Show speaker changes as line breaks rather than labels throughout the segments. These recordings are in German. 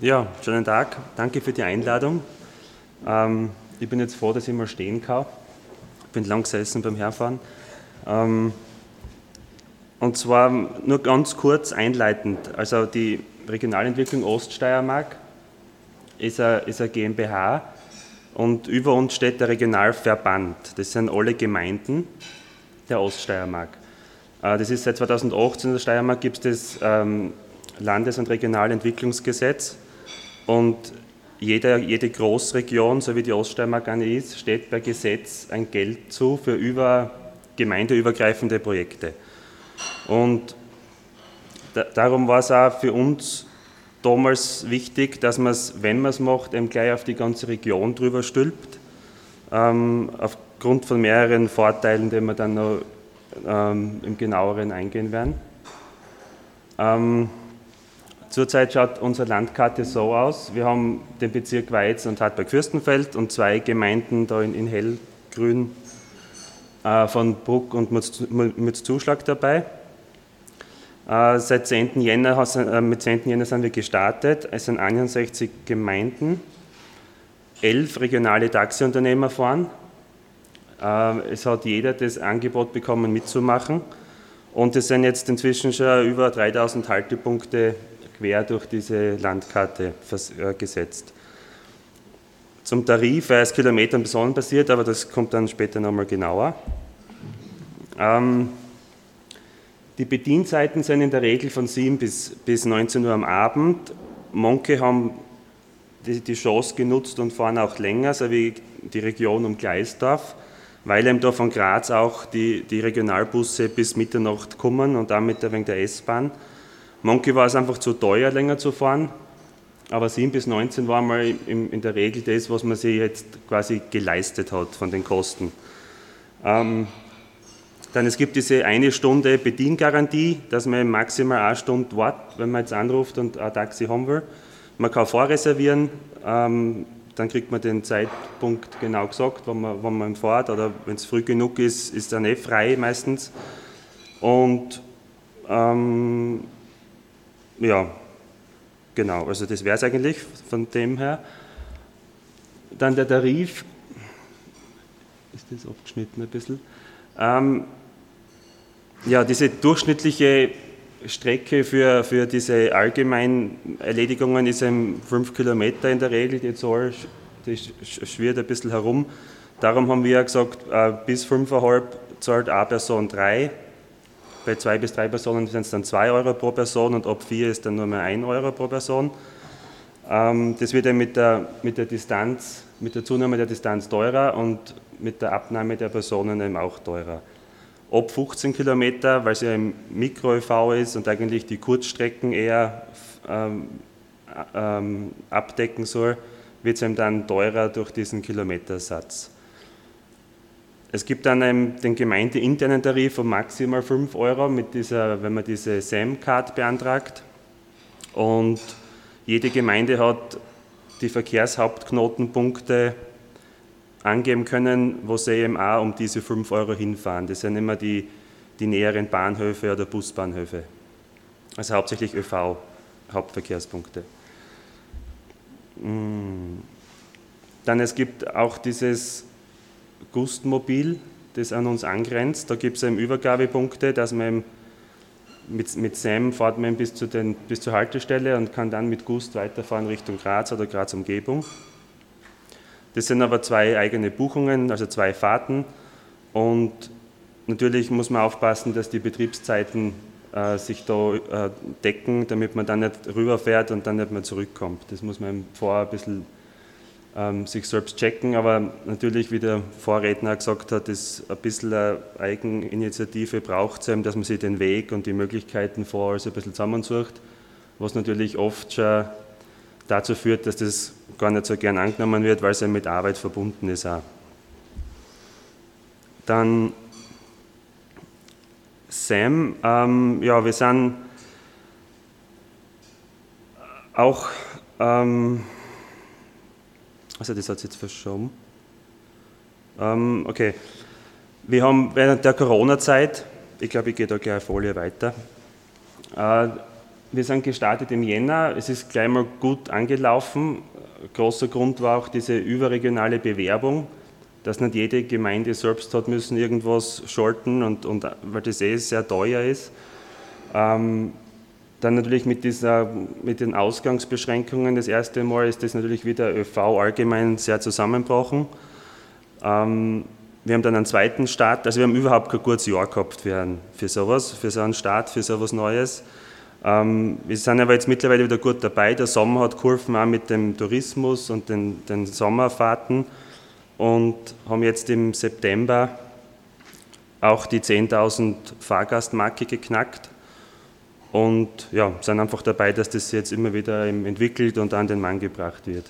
Ja, schönen Tag. Danke für die Einladung. Ähm, ich bin jetzt froh, dass ich mal stehen kann. Ich bin lang gesessen beim Herfahren. Ähm, und zwar nur ganz kurz einleitend. Also die Regionalentwicklung Oststeiermark ist eine, ist GmbH und über uns steht der Regionalverband. Das sind alle Gemeinden der Oststeiermark. Äh, das ist seit 2018 in der Steiermark gibt es das ähm, Landes- und Regionalentwicklungsgesetz und jede, jede Großregion, so wie die Oststeiermark eine ist, steht per Gesetz ein Geld zu für über gemeindeübergreifende Projekte. Und da, darum war es auch für uns damals wichtig, dass man es, wenn man es macht, eben gleich auf die ganze Region drüber stülpt, ähm, aufgrund von mehreren Vorteilen, die wir dann noch ähm, im genaueren eingehen werden. Ähm, Zurzeit schaut unsere Landkarte so aus. Wir haben den Bezirk Weiz und Hartberg-Fürstenfeld und zwei Gemeinden da in, in hellgrün äh, von Bruck und Mützzuschlag dabei. Äh, seit 10. Jänner, äh, mit 10. Jänner sind wir gestartet. Es sind 61 Gemeinden, elf regionale Taxiunternehmer fahren. Äh, es hat jeder das Angebot bekommen, mitzumachen. Und es sind jetzt inzwischen schon über 3000 Haltepunkte quer durch diese Landkarte äh, gesetzt. Zum Tarif, weil es Kilometern personenbasiert, aber das kommt dann später nochmal genauer. Ähm, die Bedienzeiten sind in der Regel von 7 bis, bis 19 Uhr am Abend. Manche haben die, die Chance genutzt und fahren auch länger, so wie die Region um Gleisdorf, weil eben da von Graz auch die, die Regionalbusse bis Mitternacht kommen und damit wegen der S-Bahn. Manche war es einfach zu teuer, länger zu fahren, aber 7 bis 19 war mal in der Regel das, was man sich jetzt quasi geleistet hat von den Kosten. Ähm, dann es gibt diese eine Stunde Bediengarantie, dass man maximal eine Stunde wartet, wenn man jetzt anruft und ein Taxi haben will. Man kann vorreservieren, ähm, dann kriegt man den Zeitpunkt genau gesagt, wann man, wann man fährt oder wenn es früh genug ist, ist dann eh frei meistens. Und ähm, ja, genau, also das wäre es eigentlich von dem her. Dann der Tarif, ist das abgeschnitten ein bisschen? Ähm, ja, diese durchschnittliche Strecke für, für diese allgemeinen Erledigungen ist eben 5 Kilometer in der Regel, die Zahl die schwirrt ein bisschen herum. Darum haben wir gesagt, äh, bis 5,5 zahlt eine Person 3 bei zwei bis drei Personen sind es dann zwei Euro pro Person und ab vier ist dann nur mehr ein Euro pro Person. Ähm, das wird dann mit der, mit der Distanz, mit der Zunahme der Distanz teurer und mit der Abnahme der Personen eben auch teurer. Ab 15 Kilometer, weil es ja im Mikro-ÖV ist und eigentlich die Kurzstrecken eher ähm, ähm, abdecken soll, wird es eben dann teurer durch diesen Kilometersatz. Es gibt dann den gemeindeinternen Tarif von maximal 5 Euro, mit dieser, wenn man diese SAM-Card beantragt. Und jede Gemeinde hat die Verkehrshauptknotenpunkte angeben können, wo sie eben auch um diese 5 Euro hinfahren. Das sind immer die, die näheren Bahnhöfe oder Busbahnhöfe. Also hauptsächlich ÖV, Hauptverkehrspunkte. Mm. Dann es gibt auch dieses Gustmobil, das an uns angrenzt. Da gibt es eben Übergabepunkte, dass man mit, mit SAM fährt man bis, zu den, bis zur Haltestelle und kann dann mit Gust weiterfahren Richtung Graz oder Graz Umgebung. Das sind aber zwei eigene Buchungen, also zwei Fahrten. Und natürlich muss man aufpassen, dass die Betriebszeiten äh, sich da äh, decken, damit man dann nicht rüberfährt und dann nicht mehr zurückkommt. Das muss man vorher ein bisschen sich selbst checken, aber natürlich, wie der Vorredner gesagt hat, ist ein bisschen eine Eigeninitiative braucht es, dass man sich den Weg und die Möglichkeiten vor alles ein bisschen zusammensucht, was natürlich oft schon dazu führt, dass das gar nicht so gern angenommen wird, weil es ja mit Arbeit verbunden ist auch. Dann Sam, ähm, ja, wir sind auch ähm, also das hat sich jetzt verschoben. Ähm, okay. Wir haben während der Corona-Zeit, ich glaube, ich gehe da gleich eine Folie weiter, äh, wir sind gestartet im Jänner, es ist gleich mal gut angelaufen. Großer Grund war auch diese überregionale Bewerbung, dass nicht jede Gemeinde selbst hat müssen irgendwas schalten und, und weil das eh sehr teuer ist. Ähm, dann natürlich mit, dieser, mit den Ausgangsbeschränkungen das erste Mal ist das natürlich wieder ÖV allgemein sehr zusammengebrochen. Ähm, wir haben dann einen zweiten Start, also wir haben überhaupt kein gutes Jahr gehabt für, für sowas, für so einen Start, für sowas Neues. Ähm, wir sind aber jetzt mittlerweile wieder gut dabei. Der Sommer hat geholfen auch mit dem Tourismus und den, den Sommerfahrten und haben jetzt im September auch die 10.000 Fahrgastmarke geknackt und ja, sind einfach dabei, dass das jetzt immer wieder entwickelt und an den Mann gebracht wird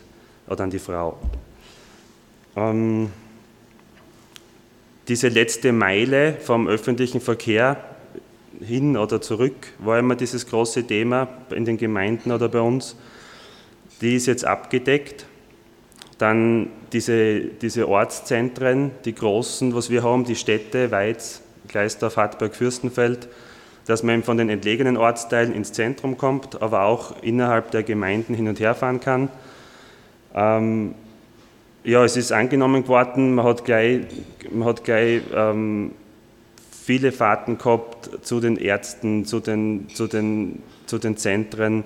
oder an die Frau. Ähm, diese letzte Meile vom öffentlichen Verkehr hin oder zurück war immer dieses große Thema in den Gemeinden oder bei uns. Die ist jetzt abgedeckt. Dann diese, diese Ortszentren, die großen, was wir haben, die Städte, Weiz, Gleisdorf, Hartberg, Fürstenfeld, dass man von den entlegenen Ortsteilen ins Zentrum kommt, aber auch innerhalb der Gemeinden hin und her fahren kann. Ähm, ja, es ist angenommen worden, man hat gleich, man hat gleich ähm, viele Fahrten gehabt zu den Ärzten, zu den, zu den, zu den Zentren.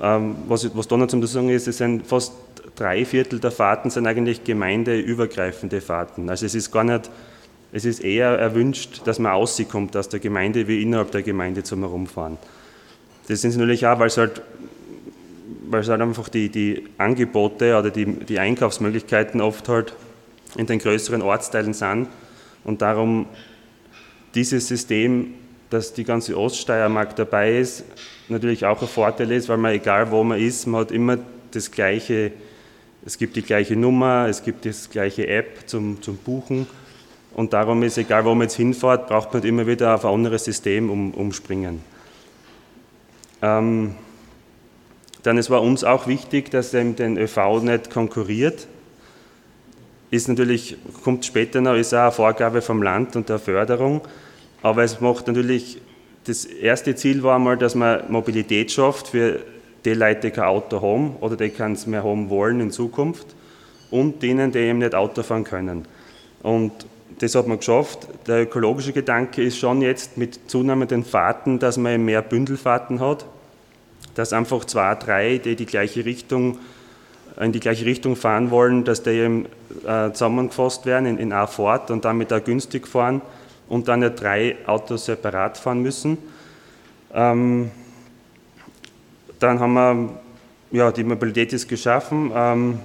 Ähm, was, was da noch zum sagen ist, es sind fast drei Viertel der Fahrten sind eigentlich gemeindeübergreifende Fahrten. Also es ist gar nicht es ist eher erwünscht, dass man auskommt aus der Gemeinde wie innerhalb der Gemeinde zum Herumfahren. Das sind natürlich auch, weil es halt, weil es halt einfach die, die Angebote oder die, die Einkaufsmöglichkeiten oft halt in den größeren Ortsteilen sind und darum dieses System, dass die ganze Oststeiermark dabei ist, natürlich auch ein Vorteil ist, weil man egal wo man ist, man hat immer das gleiche, es gibt die gleiche Nummer, es gibt das gleiche App zum, zum Buchen und darum ist, egal wo man jetzt hinfährt, braucht man immer wieder auf ein anderes System um, umspringen. Ähm, dann es war uns auch wichtig, dass eben den ÖV nicht konkurriert. Ist natürlich, kommt später noch, ist auch eine Vorgabe vom Land und der Förderung. Aber es macht natürlich, das erste Ziel war einmal, dass man Mobilität schafft für die Leute, die kein Auto haben oder die keins mehr haben wollen in Zukunft und denen, die eben nicht Auto fahren können. Und das hat man geschafft. Der ökologische Gedanke ist schon jetzt mit zunehmenden Fahrten, dass man mehr Bündelfahrten hat, dass einfach zwei, drei, die die gleiche Richtung, in die gleiche Richtung fahren wollen, dass die eben äh, zusammengefasst werden in, in eine Fahrt und damit auch günstig fahren und dann ja drei Autos separat fahren müssen. Ähm, dann haben wir, ja, die Mobilität ist geschaffen. Ähm,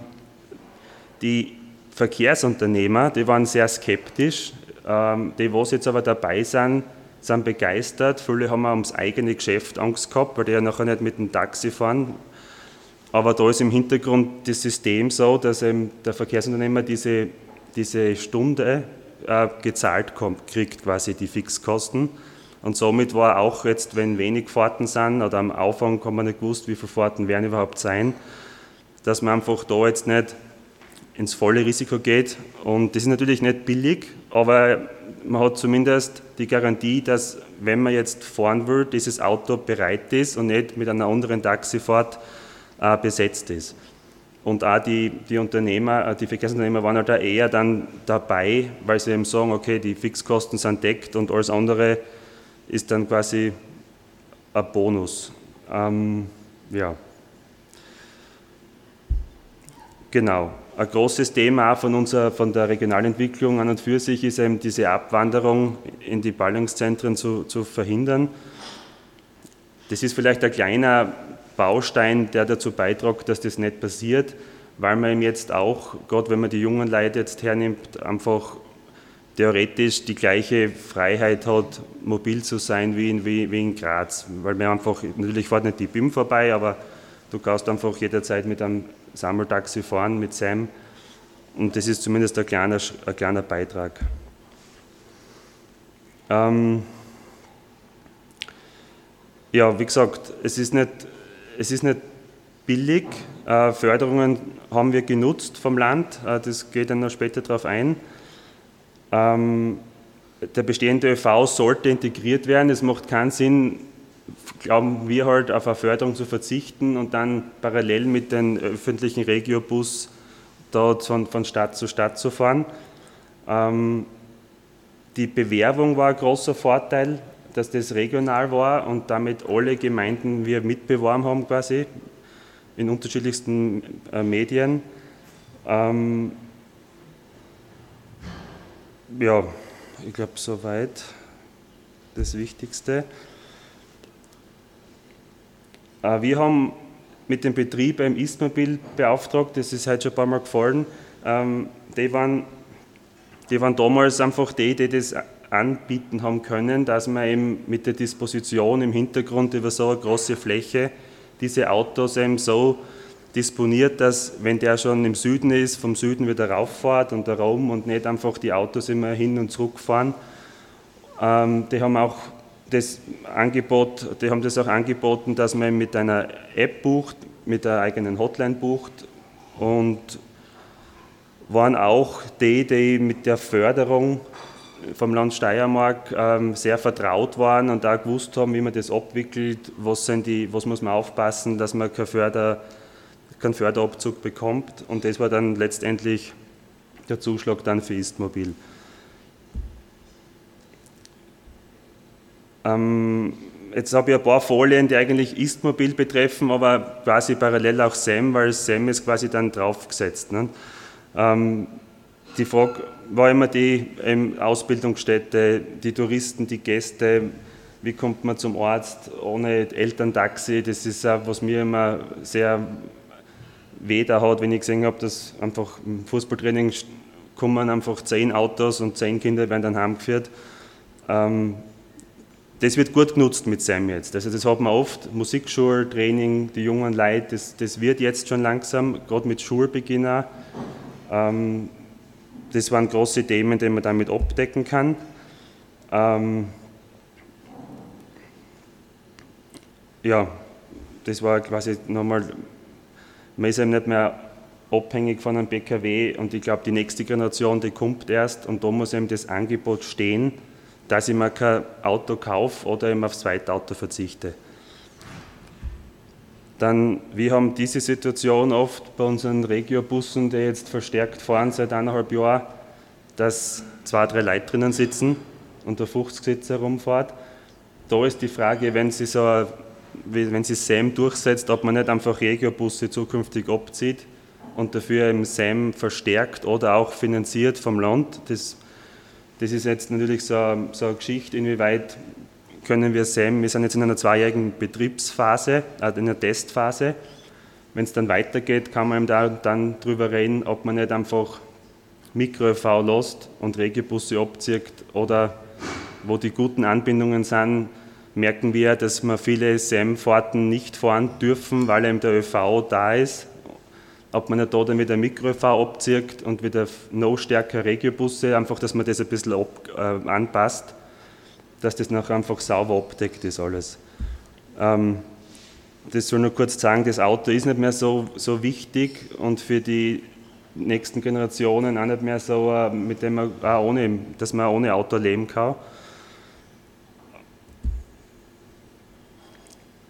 die Verkehrsunternehmer, die waren sehr skeptisch. Ähm, die, was jetzt aber dabei sind, sind begeistert. Viele haben ums eigene Geschäft Angst gehabt, weil die ja nachher nicht mit dem Taxi fahren. Aber da ist im Hintergrund das System so, dass eben der Verkehrsunternehmer diese, diese Stunde äh, gezahlt kommt, kriegt, quasi die Fixkosten. Und somit war auch jetzt, wenn wenig Fahrten sind oder am Anfang kann man nicht gewusst, wie viele Fahrten werden überhaupt sein, dass man einfach da jetzt nicht ins volle Risiko geht. Und das ist natürlich nicht billig, aber man hat zumindest die Garantie, dass wenn man jetzt fahren will, dieses Auto bereit ist und nicht mit einer anderen Taxifahrt äh, besetzt ist. Und auch die, die Unternehmer, äh, die Verkehrsunternehmer waren halt da eher dann dabei, weil sie eben sagen, okay, die Fixkosten sind deckt und alles andere ist dann quasi ein Bonus. Ähm, ja. Genau. Ein großes Thema von, unserer, von der Regionalentwicklung an und für sich ist eben diese Abwanderung in die Ballungszentren zu, zu verhindern. Das ist vielleicht ein kleiner Baustein, der dazu beiträgt, dass das nicht passiert, weil man eben jetzt auch, gerade wenn man die jungen Leute jetzt hernimmt, einfach theoretisch die gleiche Freiheit hat, mobil zu sein wie in, wie, wie in Graz. Weil man einfach, natürlich fährt nicht die BIM vorbei, aber du kannst einfach jederzeit mit einem Sammeltaxi fahren mit Sam. Und das ist zumindest ein kleiner, ein kleiner Beitrag. Ähm ja, wie gesagt, es ist nicht, es ist nicht billig. Äh, Förderungen haben wir genutzt vom Land, äh, das geht dann noch später darauf ein. Ähm der bestehende ÖV sollte integriert werden. Es macht keinen Sinn, glauben wir halt auf eine Förderung zu verzichten und dann parallel mit dem öffentlichen Regiobus dort von, von Stadt zu Stadt zu fahren. Ähm, die Bewerbung war ein großer Vorteil, dass das regional war und damit alle Gemeinden wir mitbeworben haben quasi in unterschiedlichsten äh, Medien. Ähm, ja, ich glaube soweit das Wichtigste. Äh, wir haben mit dem Betrieb beim Istmobil beauftragt, das ist heute schon ein paar Mal gefallen. Ähm, die waren die waren damals einfach die, die das anbieten haben können, dass man eben mit der Disposition im Hintergrund über so eine große Fläche diese Autos eben so disponiert, dass wenn der schon im Süden ist, vom Süden wieder rauffahrt und da rum und nicht einfach die Autos immer hin und zurück fahren. Ähm, die haben auch das Angebot, die haben das auch angeboten, dass man mit einer App bucht, mit einer eigenen Hotline bucht und waren auch die, die mit der Förderung vom Land Steiermark ähm, sehr vertraut waren und auch gewusst haben, wie man das abwickelt, was, sind die, was muss man aufpassen, dass man keinen, Förder, keinen Förderabzug bekommt. Und das war dann letztendlich der Zuschlag dann für Istmobil. Ähm, jetzt habe ich ein paar Folien, die eigentlich Istmobil betreffen, aber quasi parallel auch SEM, weil SEM ist quasi dann draufgesetzt. Ne? Ähm, die Frage war immer die ähm, Ausbildungsstätte, die Touristen, die Gäste, wie kommt man zum Arzt ohne Elterntaxi, das ist auch, was mir immer sehr da hat, wenn ich gesehen habe, dass einfach im Fußballtraining kommen einfach zehn Autos und zehn Kinder werden dann heimgeführt. Ähm, das wird gut genutzt mit SAM jetzt. Also das hat man oft, Musikschultraining, die jungen Leute, das, das wird jetzt schon langsam, gerade mit Schulbeginn auch. Ähm, das waren große Themen, die man damit abdecken kann. Ähm, ja, das war quasi nochmal, man ist eben nicht mehr abhängig von einem PKW und ich glaube, die nächste Generation, die kommt erst und da muss eben das Angebot stehen, dass ich mir kein Auto kaufe oder eben aufs zweite Auto verzichte. Dann, wir haben diese Situation oft bei unseren Regiobussen, die jetzt verstärkt fahren seit eineinhalb Jahren, dass zwei, drei Leute drinnen sitzen und der 50-Sitzer herumfährt. Da ist die Frage, wenn sie so, wenn sie SAM durchsetzt, ob man nicht einfach Regiobusse zukünftig abzieht und dafür eben SAM verstärkt oder auch finanziert vom Land. Das, das ist jetzt natürlich so, so eine Geschichte, inwieweit können wir SAM, wir sind jetzt in einer zweijährigen Betriebsphase, also in einer Testphase. Wenn es dann weitergeht, kann man da dann drüber reden, ob man nicht einfach Mikro-ÖV lässt und Regiobusse abzieht oder wo die guten Anbindungen sind, merken wir, dass wir viele SAM-Fahrten nicht fahren dürfen, weil eben der ÖV da ist. Ob man nicht da dann wieder Mikro-ÖV abzieht und wieder noch stärker Regiobusse, einfach, dass man das ein bisschen ab, äh, anpasst dass das nachher einfach sauber abdeckt ist alles. Ähm, das soll nur kurz sagen, das Auto ist nicht mehr so, so wichtig und für die nächsten Generationen auch nicht mehr so, äh, mit dem man auch ohne, dass man ohne Auto leben kann.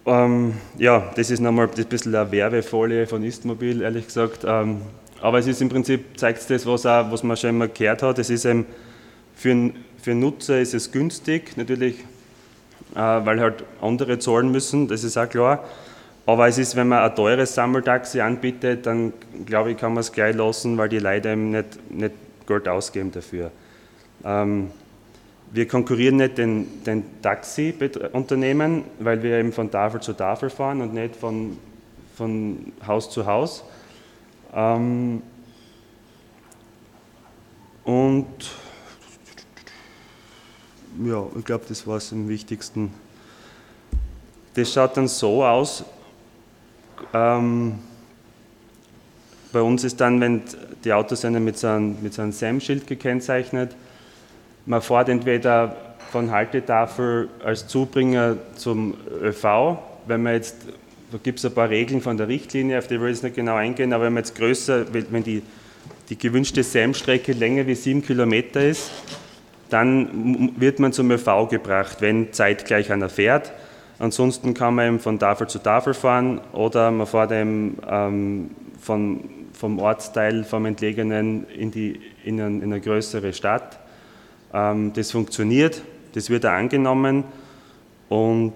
Ähm, ja, das ist nochmal ein bisschen eine Werbefolie von Istmobil, ehrlich gesagt. Ähm, aber es ist im Prinzip, zeigt es das, was, auch, was man schon immer gehört hat. Es ist eben für für Nutzer ist es günstig, natürlich, äh, weil halt andere zahlen müssen, das ist auch klar. Aber es ist, wenn man ein teures Sammeltaxi anbietet, dann glaube ich, kann man es gleich lassen, weil die Leute eben nicht, nicht Geld ausgeben dafür. Ähm, wir konkurrieren nicht den, den Taxi-Unternehmen, weil wir eben von Tafel zu Tafel fahren und nicht von, von Haus zu Haus. Ähm, und ja, ich glaube, das war es am wichtigsten. Das schaut dann so aus. Ähm, bei uns ist dann, wenn die Autos sind mit so einem, mit so einem SAM-Schild gekennzeichnet, man fährt entweder von Haltetafel als Zubringer zum ÖV, wenn man jetzt, da gibt es ein paar Regeln von der Richtlinie, auf die will ich jetzt nicht genau eingehen, aber wenn man jetzt größer, wenn die, die gewünschte SAM-Strecke länger wie sieben Kilometer ist, dann wird man zum ÖV gebracht, wenn zeitgleich einer fährt. Ansonsten kann man eben von Tafel zu Tafel fahren oder man fährt eben ähm, von, vom Ortsteil, vom Entlegenen in, die, in, ein, in eine größere Stadt. Ähm, das funktioniert, das wird auch angenommen und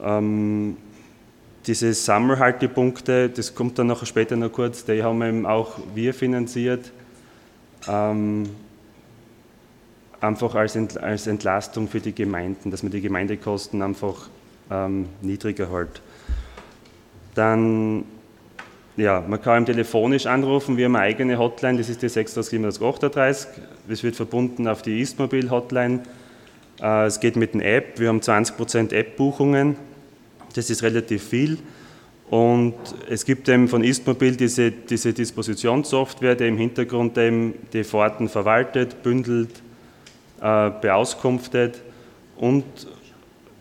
ähm, diese Sammelhaltepunkte, das kommt dann noch später noch kurz, die haben eben auch wir finanziert, ähm, einfach als, Ent, als Entlastung für die Gemeinden, dass man die Gemeindekosten einfach ähm, niedriger hält. Dann, ja, man kann telefonisch anrufen, wir haben eine eigene Hotline, das ist die 6738, das wird verbunden auf die Istmobil-Hotline. Äh, es geht mit der App, wir haben 20% App-Buchungen das ist relativ viel. Und es gibt eben von Istmobil diese, diese Dispositionssoftware, die im Hintergrund eben die Fahrten verwaltet, bündelt, äh, beauskunftet. Und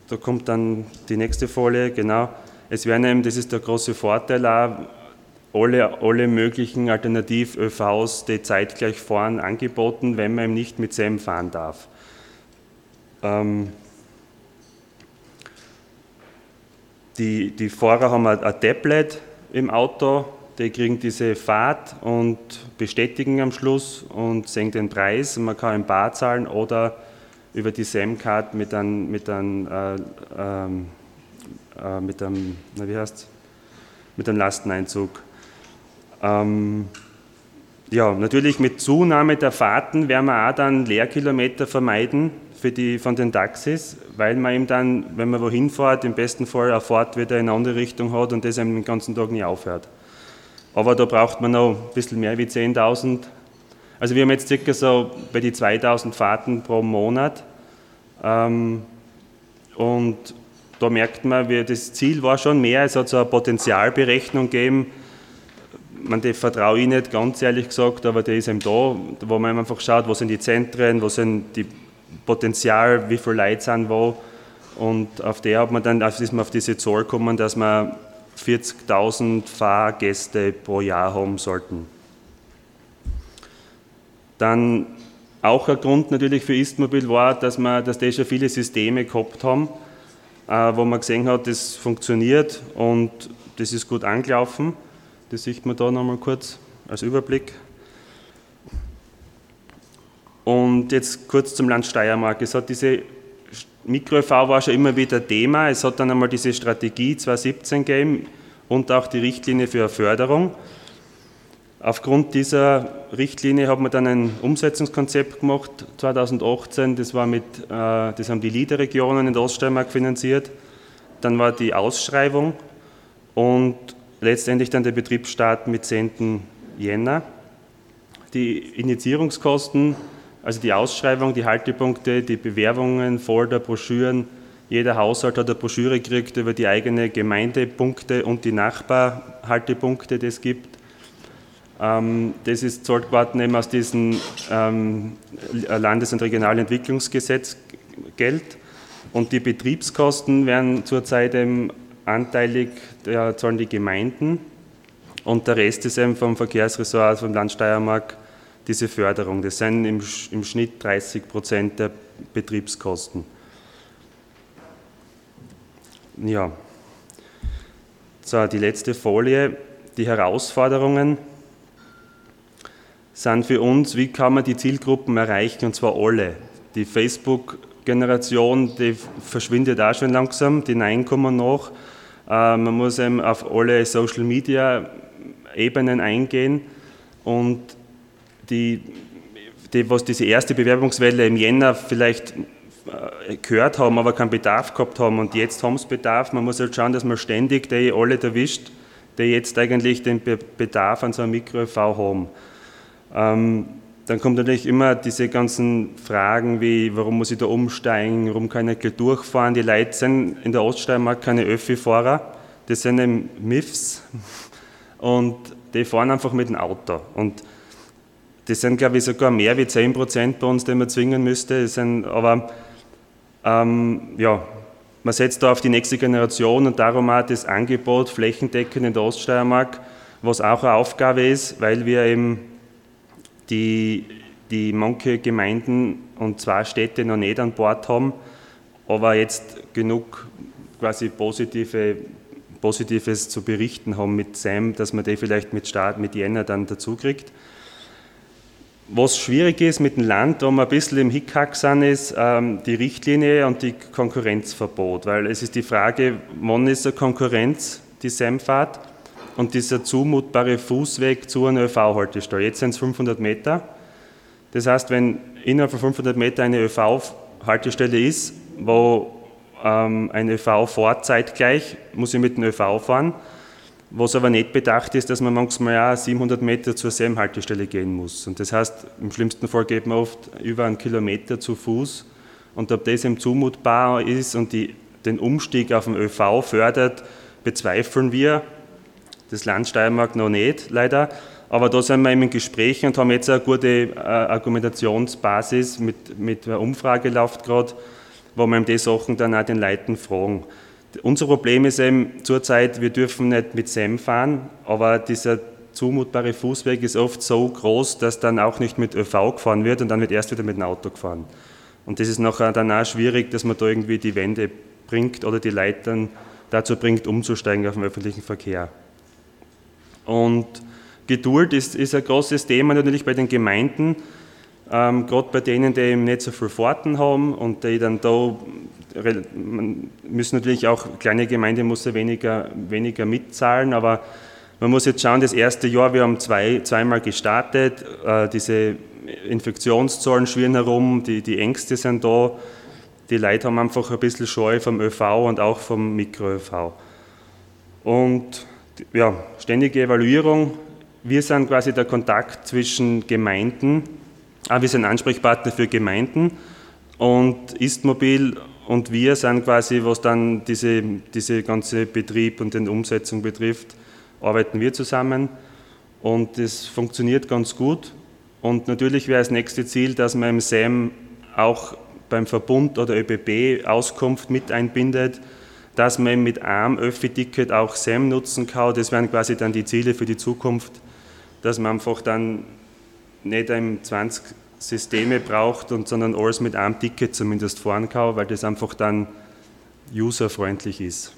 da kommt dann die nächste Folie, genau. Es werden eben, das ist der große Vorteil auch, alle, alle möglichen Alternativ-ÖVs, die zeitgleich fahren, angeboten, wenn man eben nicht mit SEM fahren darf. Ähm, Die, die Fahrer haben ein, ein Tablet im Auto, die kriegen diese Fahrt und bestätigen am Schluss und sehen den Preis. Man kann im Bar zahlen oder über die SAM-Card mit einem, mit einem, äh, äh, mit einem, na, wie heißt mit einem Lasteneinzug. Ähm, ja, natürlich mit Zunahme der Fahrten werden wir auch dann Leerkilometer vermeiden für die, von den Taxis, weil man eben dann, wenn man wohin fährt, im besten Fall eine Fahrt wieder in eine andere Richtung hat und das eben den ganzen Tag nie aufhört. Aber da braucht man noch ein bisschen mehr wie 10.000. Also wir haben jetzt circa so bei die 2.000 Fahrten pro Monat ähm, und da merkt man, wie das Ziel war schon mehr, es hat so eine Potenzialberechnung gegeben, man die vertraue ich nicht, ganz ehrlich gesagt, aber der ist eben da, wo man einfach schaut, wo sind die Zentren, wo sind die Potenzial, wie viele Leute sind wo. Und auf der hat man dann, also ist man auf diese Zahl gekommen, dass wir 40.000 Fahrgäste pro Jahr haben sollten. Dann auch ein Grund natürlich für Istmobil war, dass, wir, dass die schon viele Systeme gehabt haben, äh, wo man gesehen hat, das funktioniert und das ist gut angelaufen. Das sieht man da nochmal kurz als Überblick. Und jetzt kurz zum Land Steiermark. Es hat diese Mikro-EV war schon immer wieder Thema. Es hat dann einmal diese Strategie 2017 gegeben und auch die Richtlinie für Förderung. Aufgrund dieser Richtlinie hat man dann ein Umsetzungskonzept gemacht 2018. Das, war mit, äh, das haben die LIDER-Regionen in der Oststeiermark finanziert. Dann war die Ausschreibung und letztendlich dann der Betriebsstart mit 10. Jänner. Die Initiierungskosten also die Ausschreibung, die Haltepunkte, die Bewerbungen, Folder, Broschüren. Jeder Haushalt hat eine Broschüre gekriegt über die eigenen Gemeindepunkte und die Nachbarhaltepunkte, die es gibt. Ähm, das ist zahlt geworden eben aus diesem ähm, Landes- und Regionalentwicklungsgesetz Geld. Und die Betriebskosten werden zurzeit eben anteilig, da zahlen die Gemeinden. Und der Rest ist eben vom Verkehrsressort, vom Land Steiermark diese Förderung. Das sind im, im Schnitt 30 Prozent der Betriebskosten. Ja, so, die letzte Folie. Die Herausforderungen sind für uns, wie kann man die Zielgruppen erreichen, und zwar alle. Die Facebook-Generation, die verschwindet auch schon langsam, die Nein kommen noch. Äh, man muss eben auf alle Social-Media-Ebenen eingehen und die, die, was diese erste Bewerbungswelle im Jänner vielleicht äh, gehört haben, aber keinen Bedarf gehabt haben und jetzt haben sie Bedarf. Man muss halt schauen, dass man ständig die alle erwischt, die jetzt eigentlich den Bedarf an so einem Mikro-EV haben. Ähm, dann kommt natürlich immer diese ganzen Fragen wie, warum muss ich da umsteigen, warum kann ich nicht durchfahren. Die Leute sind in der Oststeiermark keine Öffi-Fahrer, das sind eben MIFs und die fahren einfach mit dem Auto. Und das sind, glaube ich, sogar mehr wie 10 Prozent bei uns, die man zwingen müsste. Das sind, aber ähm, ja, man setzt da auf die nächste Generation und darum auch das Angebot flächendeckend in der Oststeiermark, was auch eine Aufgabe ist, weil wir eben die, die manche Gemeinden und zwei Städte noch nicht an Bord haben, aber jetzt genug quasi positive, Positives zu berichten haben mit SAM, dass man die vielleicht mit Start, mit Jänner dann dazu kriegt. Was schwierig ist mit dem Land, wo wir ein bisschen im Hickhack sind, ist ähm, die Richtlinie und die Konkurrenzverbot, weil es ist die Frage, wann ist eine Konkurrenz, die SAM-Fahrt, und dieser zumutbare Fußweg zu einer ÖV-Haltestelle. Jetzt sind es 500 Meter. Das heißt, wenn innerhalb von 500 Meter eine ÖV-Haltestelle ist, wo ähm, ein ÖV fährt zeitgleich, muss ich mit dem ÖV fahren. Was aber nicht bedacht ist, dass man manchmal ja 700 Meter zur selben Haltestelle gehen muss. Und das heißt, im schlimmsten Fall geht man oft über einen Kilometer zu Fuß. Und ob das eben zumutbar ist und die, den Umstieg auf den ÖV fördert, bezweifeln wir. Das Land Steiermark noch nicht, leider. Aber da sind wir eben in Gesprächen und haben jetzt eine gute äh, Argumentationsbasis mit, mit einer Umfrage läuft gerade, wo wir eben die Sachen dann auch den Leuten fragen. Unser Problem ist eben zurzeit, wir dürfen nicht mit SEM fahren, aber dieser zumutbare Fußweg ist oft so groß, dass dann auch nicht mit ÖV gefahren wird und dann wird erst wieder mit dem Auto gefahren. Und das ist nachher dann auch schwierig, dass man da irgendwie die Wende bringt oder die Leute dazu bringt, umzusteigen auf den öffentlichen Verkehr. Und Geduld ist, ist ein großes Thema natürlich bei den Gemeinden, ähm, gerade bei denen, die eben nicht so viel Fahrten haben und die dann da müssen natürlich auch, kleine Gemeinde muss ja weniger, weniger mitzahlen, aber man muss jetzt schauen, das erste Jahr, wir haben zwei, zweimal gestartet, äh, diese Infektionszahlen schwirren herum, die, die Ängste sind da, die Leute haben einfach ein bisschen Scheu vom ÖV und auch vom Mikro-ÖV. Und ja, ständige Evaluierung, wir sind quasi der Kontakt zwischen Gemeinden, ah, wir sind Ansprechpartner für Gemeinden. Und Istmobil und wir sind quasi, was dann diese, diese ganze Betrieb und die Umsetzung betrifft, arbeiten wir zusammen. Und das funktioniert ganz gut. Und natürlich wäre das nächste Ziel, dass man im SAM auch beim Verbund oder ÖBB Auskunft mit einbindet, dass man mit einem Öffi-Ticket auch SAM nutzen kann. Das wären quasi dann die Ziele für die Zukunft dass man einfach dann nicht ein 20 Systeme braucht, und, sondern alles mit einem Ticket zumindest fahren kann, weil das einfach dann userfreundlich ist.